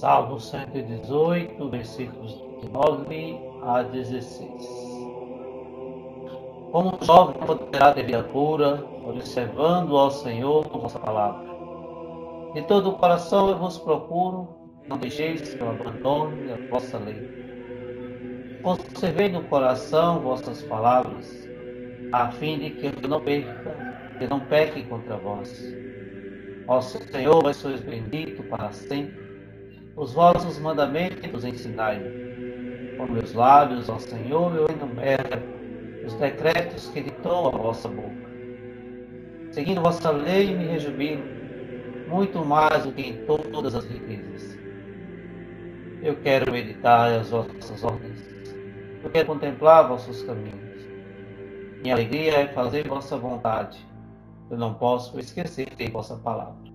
Salmo 118, versículos de 9 a 16. Como um jovem poderá ter vida pura, observando ao Senhor vossa palavra. De todo o coração eu vos procuro, não deixeis que eu abandone a vossa lei. Conservei no coração vossas palavras, a fim de que eu não perca, que não peque contra vós. Ó Senhor, vós sois bendito para sempre os vossos mandamentos ensinai-me. Com meus lábios, ó Senhor, eu enumero os decretos que ditou a vossa boca. Seguindo vossa lei, me rejubilo, muito mais do que em todas as riquezas. Eu quero meditar as vossas ordens. Eu quero contemplar vossos caminhos. Minha alegria é fazer vossa vontade. Eu não posso esquecer de vossa palavra.